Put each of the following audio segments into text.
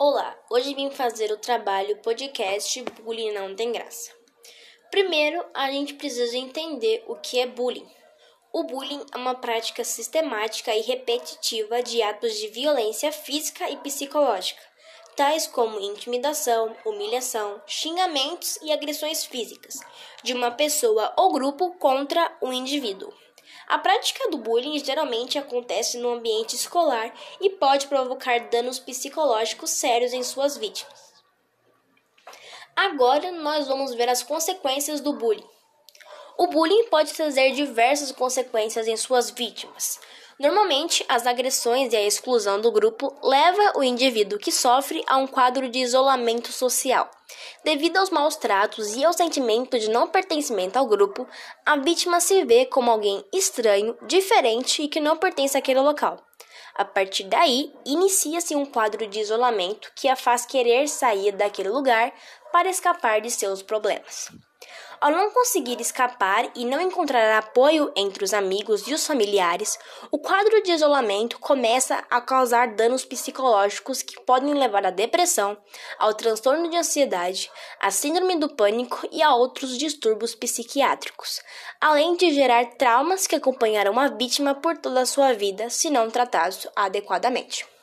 Olá, hoje vim fazer o trabalho podcast Bullying Não Tem Graça. Primeiro, a gente precisa entender o que é bullying. O bullying é uma prática sistemática e repetitiva de atos de violência física e psicológica, tais como intimidação, humilhação, xingamentos e agressões físicas, de uma pessoa ou grupo contra um indivíduo. A prática do bullying geralmente acontece no ambiente escolar e pode provocar danos psicológicos sérios em suas vítimas. Agora nós vamos ver as consequências do bullying. O bullying pode trazer diversas consequências em suas vítimas. Normalmente, as agressões e a exclusão do grupo leva o indivíduo que sofre a um quadro de isolamento social. Devido aos maus tratos e ao sentimento de não pertencimento ao grupo, a vítima se vê como alguém estranho, diferente e que não pertence àquele local. A partir daí, inicia-se um quadro de isolamento que a faz querer sair daquele lugar para escapar de seus problemas. Ao não conseguir escapar e não encontrar apoio entre os amigos e os familiares, o quadro de isolamento começa a causar danos psicológicos que podem levar à depressão, ao transtorno de ansiedade, à síndrome do pânico e a outros distúrbios psiquiátricos, além de gerar traumas que acompanharão a vítima por toda a sua vida se não tratados adequadamente.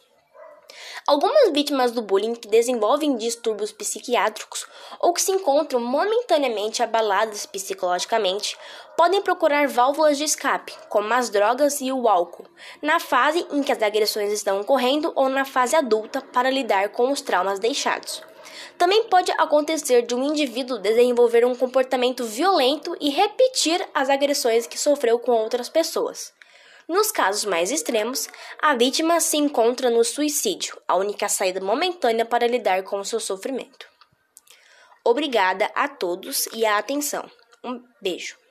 Algumas vítimas do bullying que desenvolvem distúrbios psiquiátricos ou que se encontram momentaneamente abaladas psicologicamente podem procurar válvulas de escape, como as drogas e o álcool, na fase em que as agressões estão ocorrendo ou na fase adulta para lidar com os traumas deixados. Também pode acontecer de um indivíduo desenvolver um comportamento violento e repetir as agressões que sofreu com outras pessoas. Nos casos mais extremos, a vítima se encontra no suicídio, a única saída momentânea para lidar com o seu sofrimento. Obrigada a todos e a atenção. Um beijo.